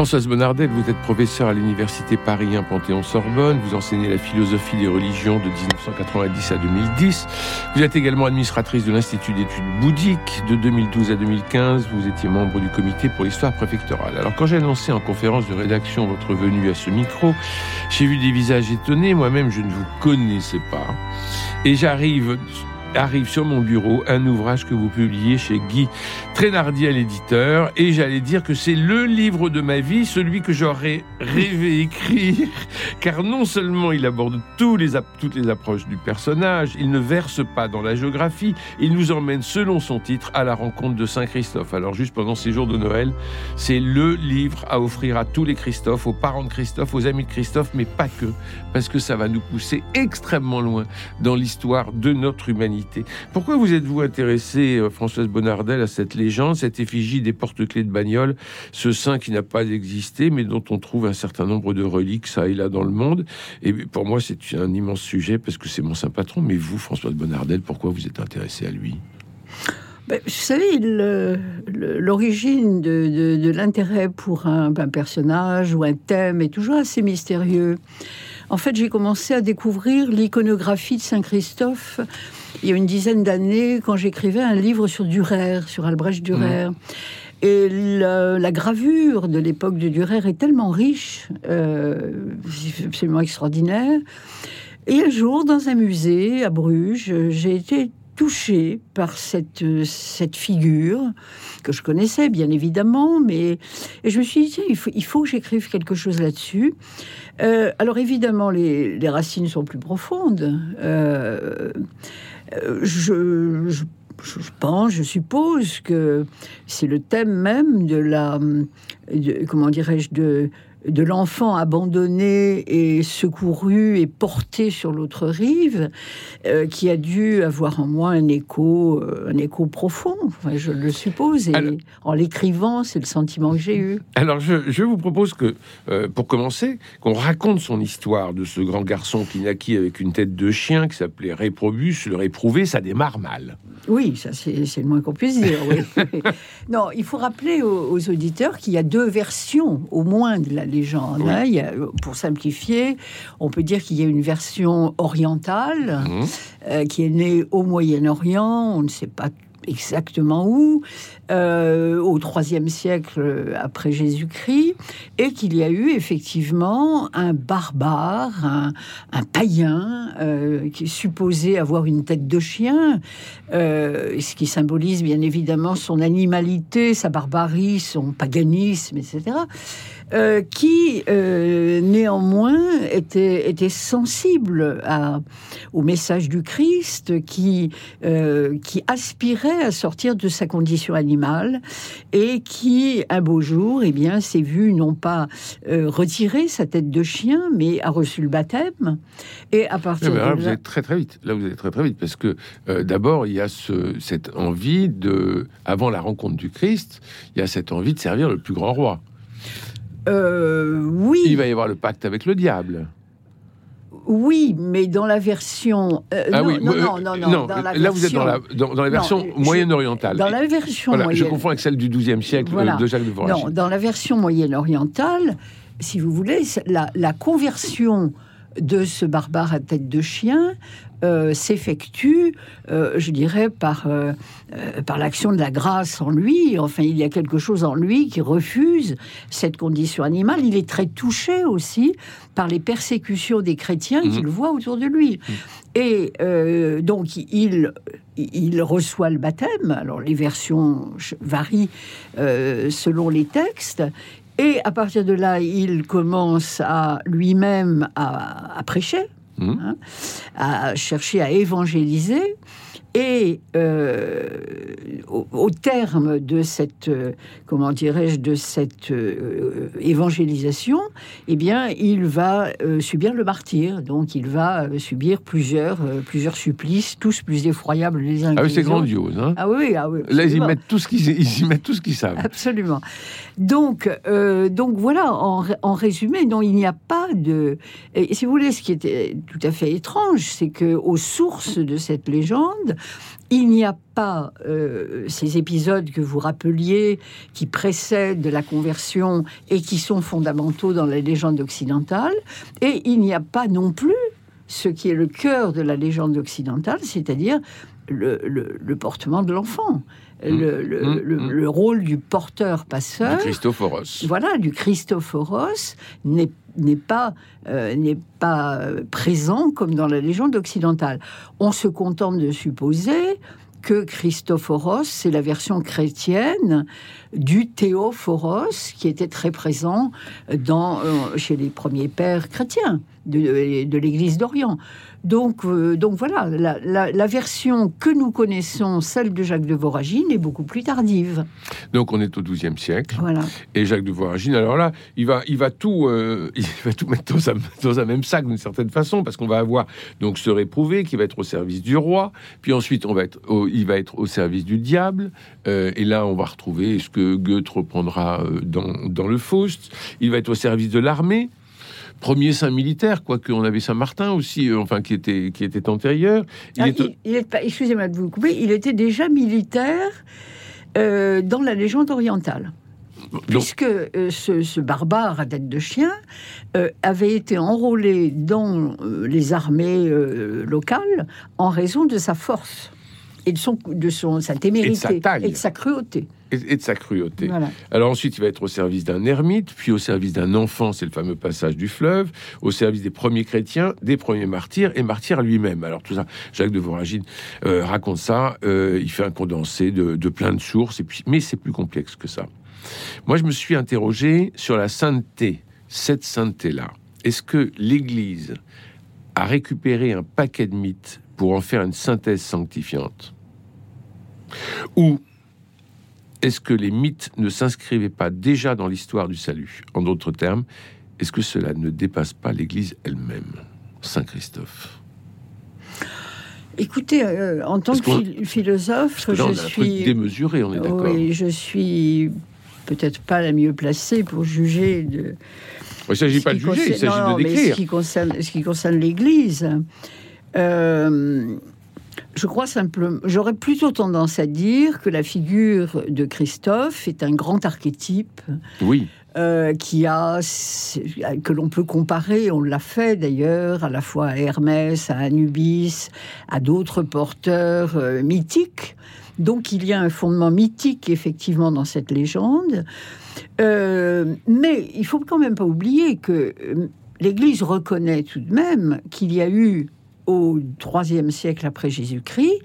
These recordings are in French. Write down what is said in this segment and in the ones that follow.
Françoise Bonnardel, vous êtes professeure à l'Université Paris 1 Panthéon-Sorbonne. Vous enseignez la philosophie des religions de 1990 à 2010. Vous êtes également administratrice de l'Institut d'études bouddhiques de 2012 à 2015. Vous étiez membre du comité pour l'histoire préfectorale. Alors, quand j'ai annoncé en conférence de rédaction votre venue à ce micro, j'ai vu des visages étonnés. Moi-même, je ne vous connaissais pas. Et j'arrive arrive sur mon bureau un ouvrage que vous publiez chez Guy Trénardier, l'éditeur, et j'allais dire que c'est le livre de ma vie, celui que j'aurais rêvé écrire, car non seulement il aborde tous les, toutes les approches du personnage, il ne verse pas dans la géographie, il nous emmène, selon son titre, à la rencontre de Saint Christophe. Alors juste pendant ces jours de Noël, c'est le livre à offrir à tous les Christophe, aux parents de Christophe, aux amis de Christophe, mais pas que, parce que ça va nous pousser extrêmement loin dans l'histoire de notre humanité pourquoi vous êtes-vous intéressé, euh, Françoise Bonnardel, à cette légende, cette effigie des porte-clés de bagnole, ce saint qui n'a pas existé, mais dont on trouve un certain nombre de reliques, ça et là, dans le monde? Et pour moi, c'est un immense sujet, parce que c'est mon saint patron. Mais vous, Françoise Bonnardel, pourquoi vous êtes intéressé à lui? Ben, vous savez, l'origine de, l'intérêt pour un, un, personnage ou un thème est toujours assez mystérieux. En fait, j'ai commencé à découvrir l'iconographie de Saint-Christophe il y a une dizaine d'années quand j'écrivais un livre sur Durer, sur Albrecht Dürer. Mmh. Et la, gravure de l'époque de Durer est tellement riche, euh, absolument extraordinaire. Et un jour, dans un musée à Bruges, j'ai été touchée par cette, cette figure que je connaissais bien évidemment, mais je me suis dit il faut, il faut que j'écrive quelque chose là-dessus. Euh, alors évidemment les, les, racines sont plus profondes. Euh, euh, je, pense, je suppose que c'est le thème même de la, comment dirais-je, de, de l'enfant abandonné et secouru et porté sur l'autre rive, euh, qui a dû avoir en moi un écho, euh, un écho profond, je le suppose. Et en l'écrivant, c'est le sentiment que j'ai eu. Alors, je, vous propose que, euh, pour commencer, qu'on raconte son histoire de ce grand garçon qui naquit avec une tête de chien qui s'appelait Réprobus. Le réprouvé, ça démarre mal. Oui, ça c'est le moins qu'on puisse dire. non, il faut rappeler aux, aux auditeurs qu'il y a deux versions, au moins, de la légende. Hein. pour simplifier, on peut dire qu'il y a une version orientale mmh. euh, qui est née au Moyen-Orient. On ne sait pas exactement où, euh, au IIIe siècle après Jésus-Christ, et qu'il y a eu effectivement un barbare, un, païen, euh, qui est supposé avoir une tête de chien, euh, ce qui symbolise bien évidemment son animalité, sa barbarie, son paganisme, etc. Euh, qui euh, néanmoins était, était sensible à, au message du Christ, qui, euh, qui aspirait à sortir de sa condition animale et qui, un beau jour, eh bien, s'est vu non pas retirer sa tête de chien, mais a reçu le baptême. Et à partir là, vous êtes très très vite. Là, vous êtes très très vite parce que d'abord, il y a ce, cette envie de, avant la rencontre du Christ, il y a cette envie de servir le plus grand roi. Euh, oui. Il va y avoir le pacte avec le diable. Oui, mais dans la version. Euh, ah non, oui, non, non, non, non, dans la là, vous êtes dans la, dans, la version moyenne-orientale. Dans la version voilà, Je confonds avec celle du XIIe siècle euh, de Jacques de Voragine. Non, dans la version moyenne-orientale, si vous voulez, la, la conversion de ce barbare à tête de chien euh, s'effectue, euh, je dirais, par, euh, par l'action de la grâce en lui. Enfin, il y a quelque chose en lui qui refuse cette condition animale. Il est très touché aussi par les persécutions des chrétiens qu'il mhm. voit autour de lui. Mhm. Et donc, il, il reçoit le baptême. Alors, les versions varient selon les textes. Et à partir de là, il commence à lui-même à, prêcher, hein, à chercher à évangéliser. Et euh, au, au terme de cette, euh, comment dirais-je, de cette euh, évangélisation, eh bien, il va subir le martyr. Donc, il va subir plusieurs, plusieurs supplices, tous plus effroyables les uns Ah que oui, c'est les autres. grandiose. Hein Ah oui, ah oui. Là, ils y, mettent tout ce qu'ils ils y mettent tout ce qu'ils savent. Absolument. Donc, donc voilà, en, en résumé, non, il n'y a pas de. Et si vous voulez, ce qui était tout à fait étrange, c'est que aux sources de cette légende, il n'y a pas euh, ces épisodes que vous rappeliez qui précèdent la conversion et qui sont fondamentaux dans la légende occidentale, et il n'y a pas non plus ce qui est le cœur de la légende occidentale, c'est-à-dire le, le- le portement de l'enfant, le, le- Mmh, le- mmh. le rôle du Du porteur-passeur Christophoros. voilà, du Christophoros n'est n'est pas euh, pas présent comme dans la légende occidentale. On se contente de supposer que Christophoros, c'est la version chrétienne du Théophoros qui était très présent dans, euh, chez les premiers pères chrétiens de, de l'Église d'Orient. Donc, euh, donc voilà, la, la- la version que nous connaissons, celle de Jacques de Voragine, est beaucoup plus tardive. Donc on est au XIIe siècle. Voilà. Et Jacques de Voragine, alors là, il va, il va tout, euh, il va tout mettre dans un, dans un même sac d'une certaine façon, parce qu'on va avoir donc ce réprouvé qui va être au service du roi, puis ensuite on va être, au- il va être au service du diable, euh, et là on va retrouver ce que Goethe reprendra dans, dans le Faust. Il va être au service de l'armée. Premier saint militaire, quoique on avait Saint-Martin aussi, euh, enfin qui était qui était antérieur. Il Ah, est au- il- il est pas- Excusez-moi de vous couper, il était déjà militaire euh, dans la légende orientale. donc, Puisque euh, ce, ce barbare à tête de chien euh, avait été enrôlé dans les armées locales en raison de sa force et de, son, de son, sa témérité sa et de sa cruauté. Et, de sa cruauté. Voilà. Alors ensuite, il va être au service d'un ermite, puis au service d'un enfant, c'est le fameux passage du fleuve, au service des premiers chrétiens, des premiers martyrs, et martyr lui-même. Alors tout ça, Jacques de Voragine euh, raconte ça, euh, il fait un condensé de, de plein de sources, et puis, mais c'est plus complexe que ça. Moi, je me suis interrogé sur la sainteté, cette sainteté-là. Est-ce que l'Église a récupéré un paquet de mythes pour en faire une synthèse sanctifiante? Ou est-ce que les mythes ne s'inscrivaient pas déjà dans l'histoire du salut? En d'autres termes, est-ce que cela ne dépasse pas l'Église elle-même? Saint Christophe. Écoutez, euh, en tant que philosophe, Là, je suis démesuré, on est d'accord. Oui, je suis peut-être pas la mieux placée pour juger de. Il ne s'agit pas de juger, il s'agit de mais décrire. Ce qui concerne, ce qui concerne l'Église, euh, je crois simplement, j'aurais plutôt tendance à dire que la figure de Christophe est un grand archétype Oui, euh, qui a, que l'on peut comparer, on l'a fait d'ailleurs, à la fois à Hermès, à Anubis, à d'autres porteurs euh, mythiques. Donc il y a un fondement mythique effectivement dans cette légende. Euh, mais il faut quand même pas oublier que l'Église reconnaît tout de même qu'il y a eu au IIIe siècle après Jésus-Christ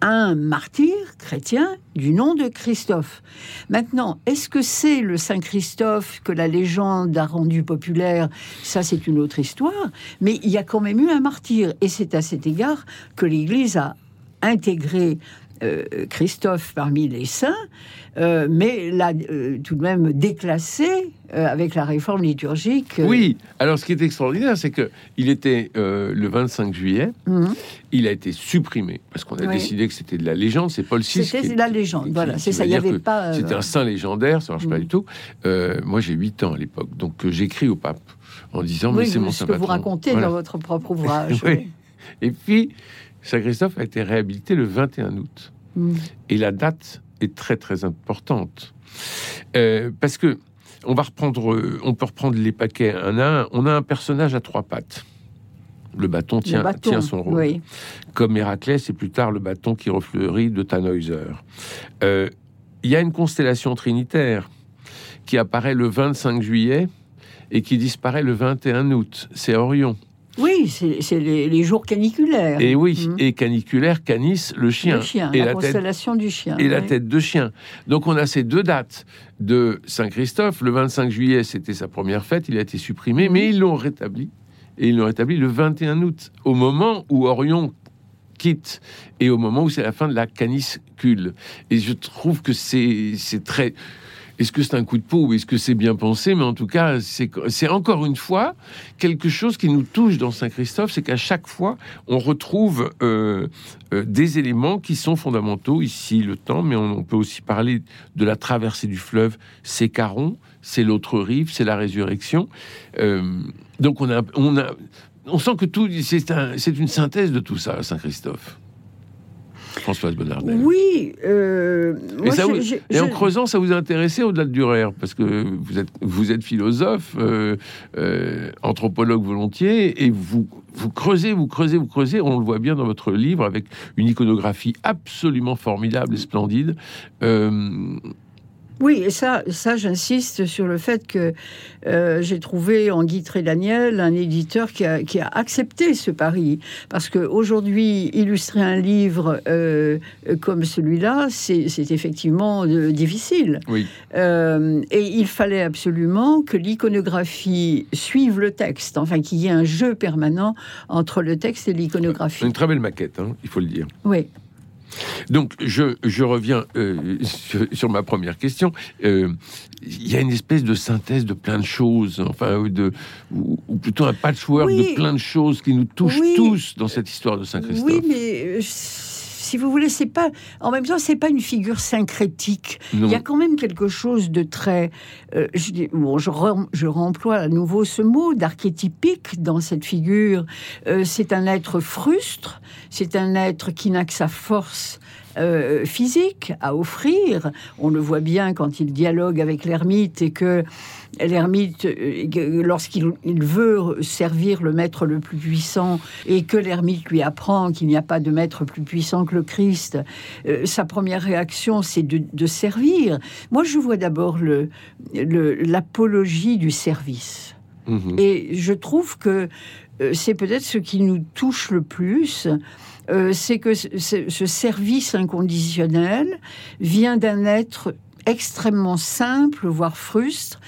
un martyr chrétien du nom de Christophe. Maintenant, est-ce que c'est le Saint Christophe que la légende a rendu populaire? Ça, c'est une autre histoire. Mais il y a quand même eu un martyr. Et c'est à cet égard que l'Église a intégré euh, Christophe parmi les saints, euh, mais l'a euh, tout de même déclassé euh, avec la réforme liturgique. oui. Alors, ce qui est extraordinaire, c'est que il était le 25 juillet, mhm. il a été supprimé parce qu'on a Oui. décidé que c'était de la légende. C'est Paul VI. C'était qui- la légende. qui- voilà, c'est ça. Il n'y avait pas. C'était un saint légendaire, ça marche pas Mm. du tout. Moi, j'ai 8 ans à l'époque, donc j'écris au pape en disant mais oui, c'est mon ce saint que vous racontez Voilà. dans votre propre ouvrage. Oui. Et puis, Saint Christophe a été réhabilité le 21 août. Mm. Et la date est très très importante Euh, parce que on va reprendre, on peut reprendre les paquets un à un. On a un personnage à trois pattes. Le bâton tient, Le bâton, tient son rôle. Oui. Comme Héraclès et plus tard le bâton qui refleurit de Tannhäuser. Euh, Il y a une constellation trinitaire qui apparaît le 25 juillet et qui disparaît le 21 août. C'est Orion. Oui, c'est les, les jours caniculaires. Et oui, Mhm. et caniculaire, canis, le chien. Le chien, et la, la tête constellation du chien. et la tête de chien. Donc on a ces deux dates de Saint-Christophe. Le 25 juillet, c'était sa première fête, il a été supprimé, Mhm. mais ils l'ont rétabli. Et ils l'ont rétabli le 21 août, au moment où Orion quitte et au moment où c'est la fin de la canicule. Et je trouve que c'est très est-ce que c'est un coup de peau ou est-ce que c'est bien pensé? Mais en tout cas, c'est encore une fois quelque chose qui nous touche dans Saint-Christophe, c'est qu'à chaque fois, on retrouve euh, euh, des éléments qui sont fondamentaux. Ici, le temps, mais on, peut aussi parler de la traversée du fleuve. C'est Caron, c'est l'autre rive, c'est la résurrection. Euh, donc on a, on a, on sent que tout, c'est une synthèse de tout ça, Saint-Christophe. Françoise Bonnardel. Oui. Euh, et, en creusant, ça vous a intéressé au-delà de Durer, parce que vous êtes, vous êtes philosophe, euh, euh, anthropologue volontiers, et vous, vous creusez, vous creusez, vous creusez. On le voit bien dans votre livre avec une iconographie absolument formidable et splendide. Oui, et ça, ça j'insiste sur le fait que euh, j'ai trouvé en Guy Daniel un éditeur qui a, qui a, accepté ce pari. Parce qu'aujourd'hui, illustrer un livre euh, comme celui-là, c'est effectivement euh, difficile. Oui. et il fallait absolument que l'iconographie suive le texte, enfin qu'il y ait un jeu permanent entre le texte et l'iconographie. Une très belle maquette, hein, il faut le dire. Oui. Donc, je, je reviens euh, sur, ma première question. Euh, il y a une espèce de synthèse de plein de choses, enfin, ou, de, ou, plutôt un patchwork de plein de choses qui nous touchent tous dans cette histoire de Saint-Christophe. Oui, mais si vous voulez, c'est pas. En même temps, c'est pas une figure syncrétique. Il y a quand même quelque chose de très. je, bon, je, je, remploie à nouveau ce mot d'archétypique dans cette figure. c'est un être frustre. C'est un être qui n'a que sa force euh, physique à offrir. On le voit bien quand il dialogue avec l'ermite et que l'ermite, euh, lorsqu'il veut servir le maître le plus puissant et que l'ermite lui apprend qu'il n'y a pas de maître plus puissant que le Christ, euh, sa première réaction, c'est de, servir. Moi, je vois d'abord l'apologie du service. Mmh et je trouve que c'est peut-être ce qui nous touche le plus euh, c'est que ce service inconditionnel vient d'un être extrêmement simple, voire frustre,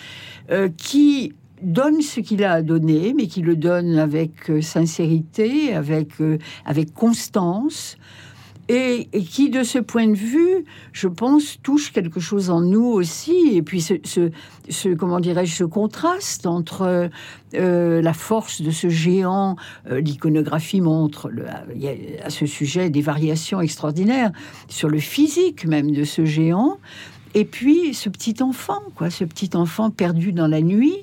euh, qui donne ce qu'il a à donner, mais qui le donne avec euh, sincérité, avec, avec constance, et, qui, de ce point de vue, je pense, touche quelque chose en nous aussi. Et puis, ce, comment dirais-je, ce contraste entre euh, la force de ce géant, euh, l'iconographie montre à ce sujet des variations extraordinaires sur le physique même de ce géant, et puis ce petit enfant, quoi, ce petit enfant perdu dans la nuit,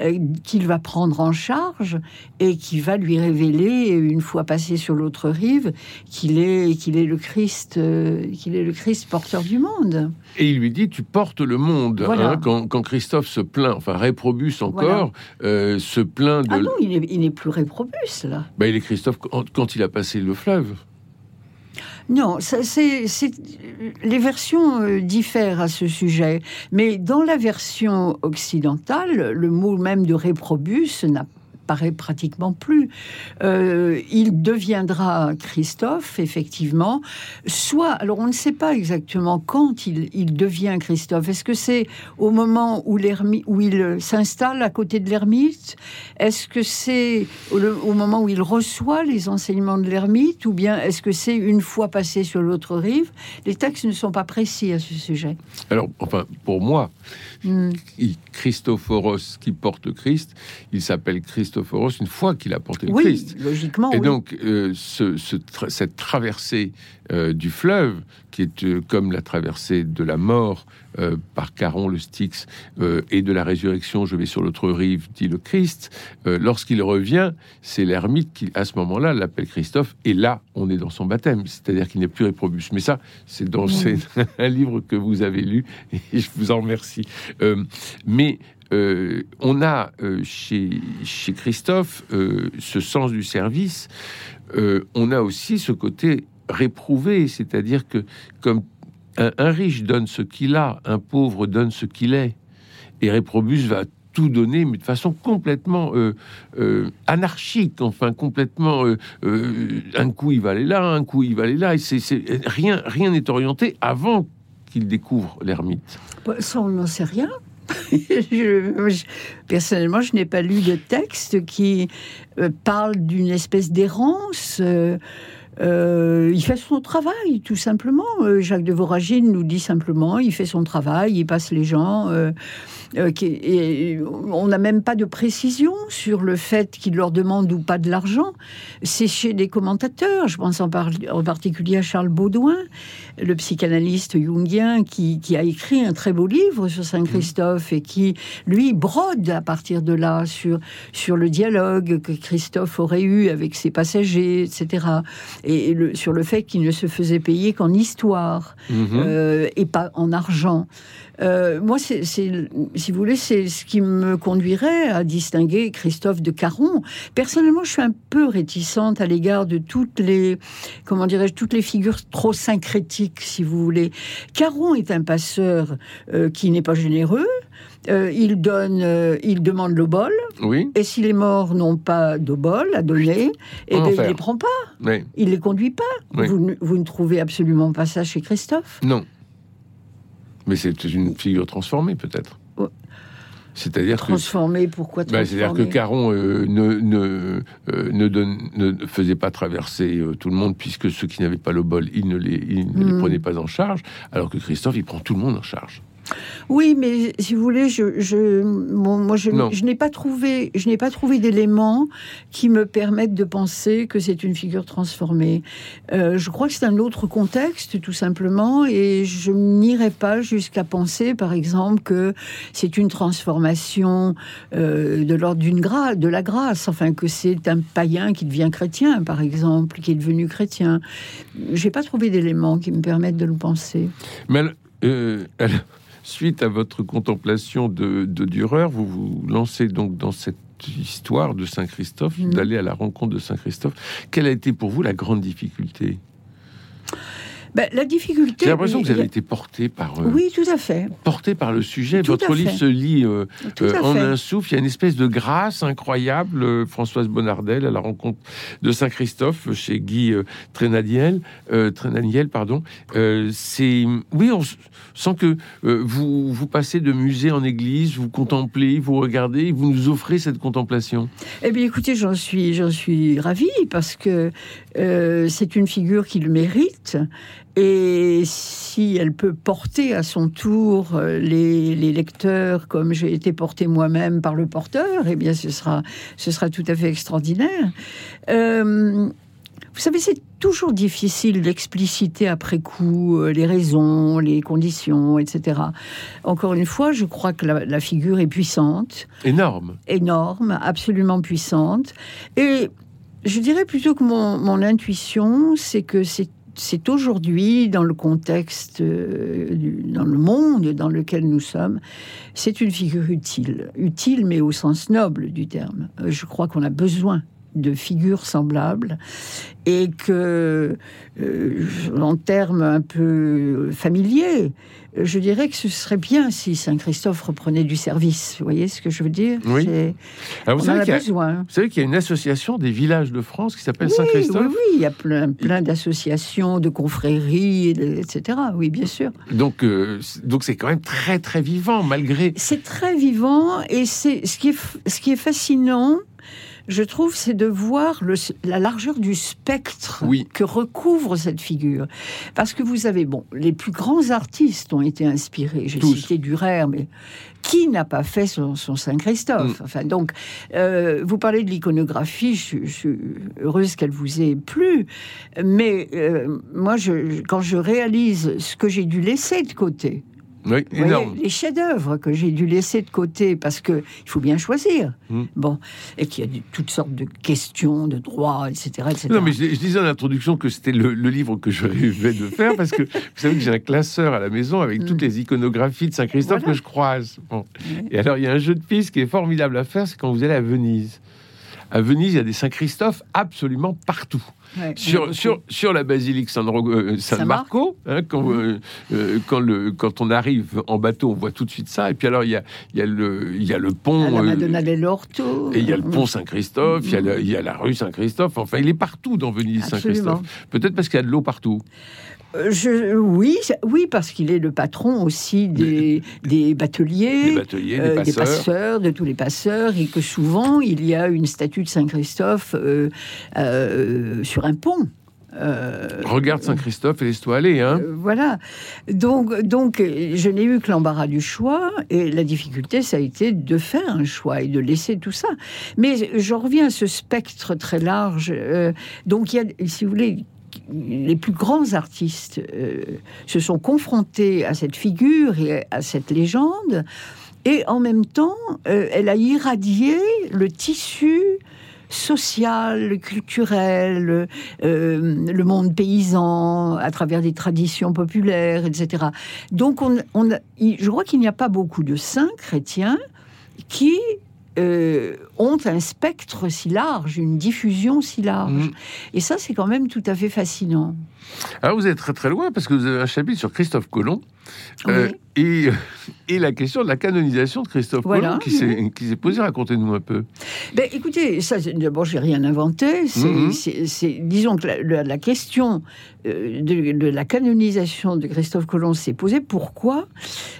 euh, qu'il va prendre en charge et qui va lui révéler, une fois passé sur l'autre rive, qu'il est, qu'il est le Christ, euh, qu'il est le Christ porteur du monde. Et il lui dit, tu portes le monde. Hein, quand, Christophe se plaint, enfin Réprobus encore, euh, se plaint de. Ah non, il n'est plus Réprobus là. Ben, il est Christophe quand il a passé le fleuve. Non, les versions euh, diffèrent à ce sujet, mais dans la version occidentale, le mot même de réprobus n'a paraît pratiquement plus. Euh, il deviendra Christophe, effectivement, soit, alors on ne sait pas exactement quand il, devient Christophe. Est-ce que c'est au moment où, où il s'installe à côté de l'ermite? Est-ce que c'est au, au, moment où il reçoit les enseignements de l'ermite? Ou bien est-ce que c'est une fois passé sur l'autre rive? Les textes ne sont pas précis à ce sujet. Alors, enfin, pour moi, hmm. Christophoros qui porte Christ, il s'appelle Christophoros une fois qu'il a porté le oui, Christ. Logiquement. Et donc, euh, ce, cette traversée euh, du fleuve, qui est euh, comme la traversée de la mort par Caron le Styx et de la résurrection, je vais sur l'autre rive, dit le Christ. Lorsqu'il revient, c'est l'ermite qui, à ce moment-là, l'appelle Christophe. Et là, on est dans son baptême, c'est-à-dire qu'il n'est plus réprobus. Mais ça, c'est dans un livre que vous avez lu et je vous en remercie. mais euh, on a euh, chez, chez, Christophe euh, ce sens du service. on a aussi ce côté réprouvé, c'est-à-dire que comme un, riche donne ce qu'il a, un pauvre donne ce qu'il est. Et Réprobus va tout donner, mais de façon complètement anarchique, enfin complètement. un coup il va aller là, un coup il va aller là, et rien, rien n'est orienté avant qu'il découvre l'ermite. Ça, on n'en sait rien. personnellement, je n'ai pas lu de texte qui euh, parle d'une espèce d'errance. Euh, Euh, il fait son travail, tout simplement. Jacques de Voragine nous dit simplement, il fait son travail, il passe les gens. Euh, et on n'a même pas de précision sur le fait qu'il leur demande ou pas de l'argent. C'est chez des commentateurs. Je pense en, en, particulier à Charles Baudouin, le psychanalyste jungien qui, qui, a écrit un très beau livre sur Saint-Christophe et qui, lui, brode à partir de là sur, sur le dialogue que Christophe aurait eu avec ses passagers, etc et le, sur le fait qu'il ne se faisait payer qu'en histoire mhm. euh, et pas en argent. Euh, moi, c'est, si vous voulez, c'est ce qui me conduirait à distinguer Christophe de Caron. Personnellement, je suis un peu réticente à l'égard de toutes les, comment dirais-je, toutes les figures trop syncrétiques, si vous voulez. Caron est un passeur euh, qui n'est pas généreux, euh, il donne, euh, il demande l'obol. Oui. Et si les morts n'ont pas d'obol à donner, eh bien, il ne les prend pas. Oui. Il les conduit pas. Vous, vous, ne trouvez absolument pas ça chez Christophe? Non. Mais c'est une figure transformée, peut-être. C'est-à-dire transformée, pourquoi bah, C'est-à-dire que Caron euh, ne, ne, ne, donne, ne, faisait pas traverser tout le monde, puisque ceux qui n'avaient pas le bol, il ne, les, il ne les hmm. prenait pas en charge, alors que Christophe, il prend tout le monde en charge. Oui, mais si vous voulez, je, je moi, je, je n'ai pas trouvé, je n'ai pas trouvé d'éléments qui me permettent de penser que c'est une figure transformée. Euh, je crois que c'est un autre contexte, tout simplement, et je n'irai pas jusqu'à penser, par exemple, que c'est une transformation euh, de l'ordre d'une grâce, de la grâce, enfin que c'est un païen qui devient chrétien, par exemple, qui est devenu chrétien. J'ai pas trouvé d'éléments qui me permettent de le penser. Mais euh, Suite à votre contemplation de, de Dürer, vous vous lancez donc dans cette histoire de Saint-Christophe, mm. d'aller à la rencontre de Saint-Christophe. Quelle a été pour vous la grande difficulté? Ben, la difficulté. J'ai l'impression que vous avez été porté par. Euh, oui, tout à fait. Porté par le sujet. Votre livre se lit euh, euh, en un souffle. Il y a une espèce de grâce incroyable. Françoise Bonardel à la rencontre de Saint Christophe chez Guy Trénadiel. Trénadiel, pardon. C'est oui, on sent que vous vous passez de musée en église, vous contemplez, vous regardez, vous nous offrez cette contemplation. Eh bien, écoutez, j'en suis j'en suis ravie parce que c'est une figure qui le mérite. Et si elle peut porter à son tour euh, les, lecteurs comme j'ai été porté moi-même par le porteur, eh bien ce sera, ce sera tout à fait extraordinaire. Euh, vous savez, c'est toujours difficile d'expliciter après coup euh, les raisons, les conditions, etc. Encore une fois, je crois que la, figure est puissante. Énorme. Énorme, absolument puissante. Et je dirais plutôt que mon, mon intuition, c'est que c'est c'est aujourd'hui, dans le contexte, euh, dans le monde dans lequel nous sommes, c'est une figure utile. Utile, mais au sens noble du terme. Euh, je crois qu'on a besoin de figures semblables et que, euh, en termes un peu familiers, je dirais que ce serait bien si Saint-Christophe reprenait du service. Vous voyez ce que je veux dire? Oui. vous, savez qu'il y a une association des villages de France qui s'appelle Saint-Christophe Oui, oui, il y a plein, plein d'associations, de confréries, etc. Oui, bien sûr. Donc, euh, donc c'est quand même très, très vivant, malgré... C'est très vivant, et c'est ce qui est, ce qui est fascinant, je trouve, c'est de voir la largeur du spectre que recouvre cette figure. Parce que vous avez, bon, les plus grands artistes ont été inspirés. J'ai cité Durer, mais qui n'a pas fait son, Saint-Christophe mm. Enfin, donc, euh, vous parlez de l'iconographie, je, suis heureuse qu'elle vous ait plu, mais euh, moi, je, quand je réalise ce que j'ai dû laisser de côté, oui, les chefs-d'œuvre que j'ai dû laisser de côté parce que il faut bien choisir. Hmm. Bon, et qu'il y a toutes sortes de questions, de droits, etc., etc. Non, mais je, disais en introduction que c'était le, livre que je rêvais de faire parce que vous savez que j'ai un classeur à la maison avec toutes hmm. les iconographies de Saint-Christophe que je croise. Et alors, il y a un jeu de piste qui est formidable à faire, c'est quand vous allez à Venise. À Venise, il y a des Saint-Christophe absolument partout sur, sur, sur, la basilique San, euh, Marco, hein, quand, mhm. euh, euh, quand, le, quand on arrive en bateau, on voit tout de suite ça. Et puis alors, il y a, y a, le, il y a le pont. La Madonna dell'Orto. Et il y a le pont Saint-Christophe, il, y a il y a la rue Saint-Christophe. Enfin, il est partout dans Venise, Saint-Christophe. Peut-être parce qu'il y a de l'eau partout. Je, oui, oui, parce qu'il est le patron aussi des, des bateliers, des, passeurs. de tous les passeurs, et que souvent il y a une statue de Saint-Christophe sur un pont. Regarde Saint-Christophe et laisse-toi aller. Hein. voilà. Donc, donc je n'ai eu que l'embarras du choix et la difficulté, ça a été de faire un choix et de laisser tout ça. Mais je reviens à ce spectre très large. donc, il y a, si vous voulez, les plus grands artistes euh, se sont confrontés à cette figure et à cette légende, et en même temps, euh, elle a irradié le tissu social, culturel, euh, le monde paysan, à travers des traditions populaires, etc. Donc, on, je crois qu'il n'y a pas beaucoup de saints chrétiens qui euh, ont un spectre si large, une diffusion si large. Mm. Et ça, c'est quand même tout à fait fascinant. Alors, vous êtes très très loin parce que vous avez un chapitre sur Christophe Colomb. Euh, et, et, la question de la canonisation de Christophe Colomb qui s'est posée. Racontez-nous un peu. Ben, écoutez, ça, d'abord, j'ai rien inventé. C'est, mm-hmm. disons que la, question euh, de, de, la canonisation de Christophe Colomb s'est posée. Pourquoi?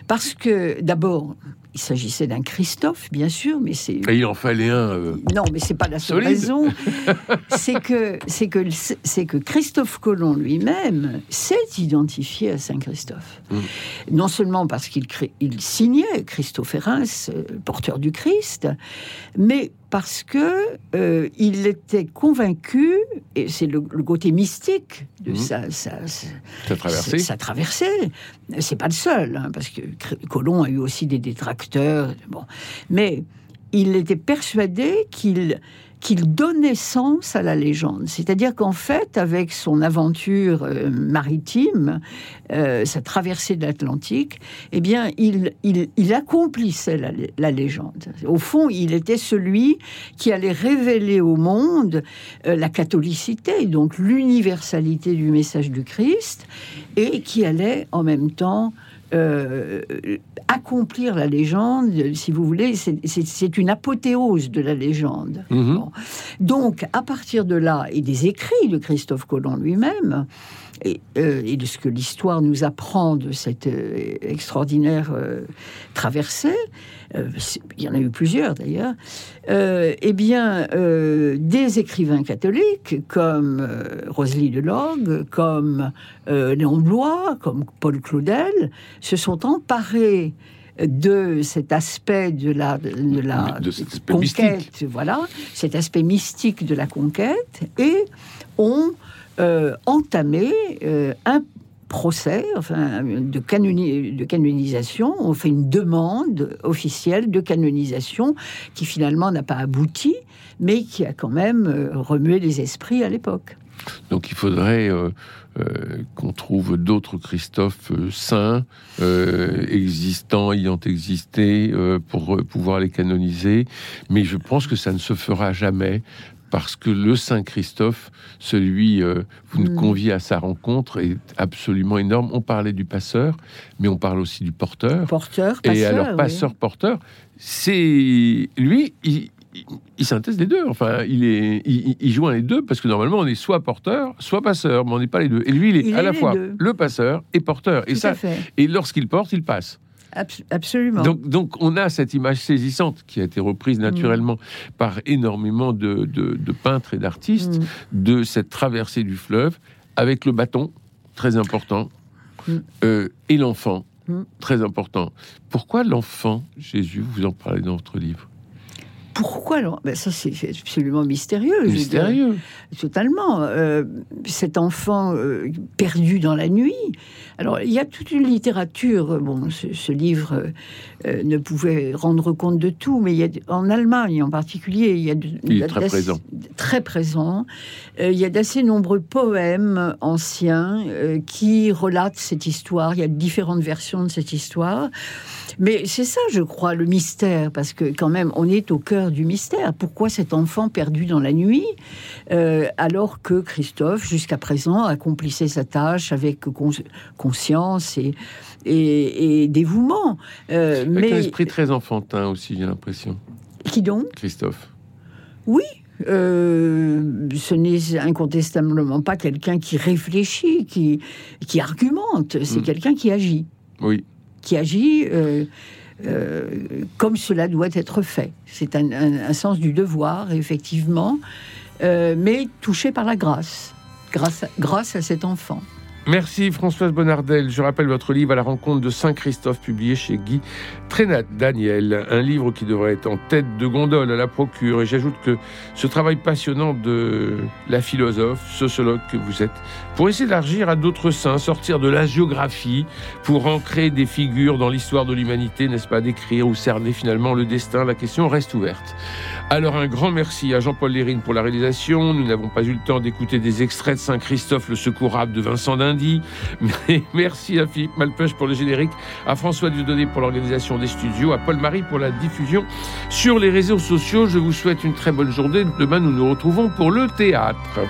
Parce que, d'abord, il s'agissait d'un Christophe, bien sûr, mais c'est. il en fallait un. Euh, non, mais c'est pas la seule raison. c'est que c'est que c'est que Christophe Colomb lui-même s'est identifié à Saint Christophe. Mm. Non seulement parce qu'il il signait Christophe Hérens, euh, porteur du Christ, mais parce que euh, il était convaincu, et c'est le, côté mystique de mmh. sa, sa, sa, traversée. Sa traversée. C'est pas le seul, hein, parce que Colomb a eu aussi des détracteurs. Bon, mais il était persuadé qu'il qu'il donnait sens à la légende. C'est-à-dire qu'en fait, avec son aventure euh, maritime, euh, sa traversée de l'Atlantique, eh bien, il, accomplissait la, légende. Au fond, il était celui qui allait révéler au monde euh, la catholicité, donc l'universalité du message du Christ, et qui allait en même temps euh, accomplir la légende, si vous voulez, c'est une apothéose de la légende. Mhm. Donc, à partir de là, et des écrits de Christophe Colomb lui-même, et, euh, et, de ce que l'histoire nous apprend de cette euh, extraordinaire traversée, il y en a eu plusieurs d'ailleurs, eh bien, des écrivains catholiques comme Rosalie Delorgue, comme Léon Blois, comme Paul Claudel, se sont emparés de cet aspect de la, de la conquête, voilà, cet aspect mystique de la conquête, et ont euh, entamé euh, un procès enfin, de, canonisation, on fait une demande officielle de canonisation qui finalement n'a pas abouti, mais qui a quand même euh, remué les esprits à l'époque. Donc il faudrait euh, qu'on trouve d'autres Christophe saints, existants, ayant existé, pour pouvoir les canoniser. Mais je pense que ça ne se fera jamais parce que le Saint Christophe, celui vous nous hmm. convie à sa rencontre, est absolument énorme. On parlait du passeur, mais on parle aussi du porteur. Porteur, passeur. Et alors, passeur-porteur, c'est lui, il, il synthèse les deux. Enfin, il, est, il, joint les deux parce que normalement, on est soit porteur, soit passeur, mais on n'est pas les deux. Et lui, il est à la fois le passeur et porteur. et ça, et lorsqu'il porte, il passe. Absolument. Donc, donc, on a cette image saisissante qui a été reprise naturellement mm. par énormément de, peintres et d'artistes mm. de cette traversée du fleuve avec le bâton, très important, mm. euh, et l'enfant, très important. Pourquoi l'enfant, Jésus, vous en parlez dans votre livre? Pourquoi alors? Ben Ça, c'est absolument mystérieux. Mystérieux. totalement. Euh, cet enfant euh, perdu dans la nuit. Alors, il y a toute une littérature. Bon, ce, livre euh, ne pouvait rendre compte de tout, mais il y a, en Allemagne en particulier, il y a, il est très présent. Très présent. il y a d'assez nombreux poèmes anciens qui relatent cette histoire. Il y a différentes versions de cette histoire. Mais c'est ça, je crois, le mystère, parce que quand même, on est au cœur du mystère. Pourquoi cet enfant perdu dans la nuit, euh, alors que Christophe, jusqu'à présent, accomplissait sa tâche avec conscience et, et, dévouement euh, mais... un esprit très enfantin aussi, j'ai l'impression. Qui donc? Christophe. Oui, euh, ce n'est incontestablement pas quelqu'un qui réfléchit, qui, qui argumente, c'est mm. quelqu'un qui agit. Oui qui agit euh, euh, comme cela doit être fait. C'est un, sens du devoir, effectivement, euh, mais touché par la grâce. grâce grâce à cet enfant. Merci Françoise Bonnardel. Je rappelle votre livre à la rencontre de Saint-Christophe, publié chez Guy Trénat Daniel. Un livre qui devrait être en tête de gondole à la procure. Et j'ajoute que ce travail passionnant de la philosophe, sociologue que vous êtes, pour essayer d'élargir à d'autres saints, sortir de la géographie, pour ancrer des figures dans l'histoire de l'humanité, n'est-ce pas, d'écrire ou cerner finalement le destin, la question reste ouverte. Alors un grand merci à Jean-Paul Lérine pour la réalisation. Nous n'avons pas eu le temps d'écouter des extraits de Saint-Christophe le secourable de Vincent Merci à Philippe Malpeuch pour le générique, à François Dieudonné pour l'organisation des studios, à Paul-Marie pour la diffusion sur les réseaux sociaux. Je vous souhaite une très bonne journée. Demain, nous nous retrouvons pour le théâtre.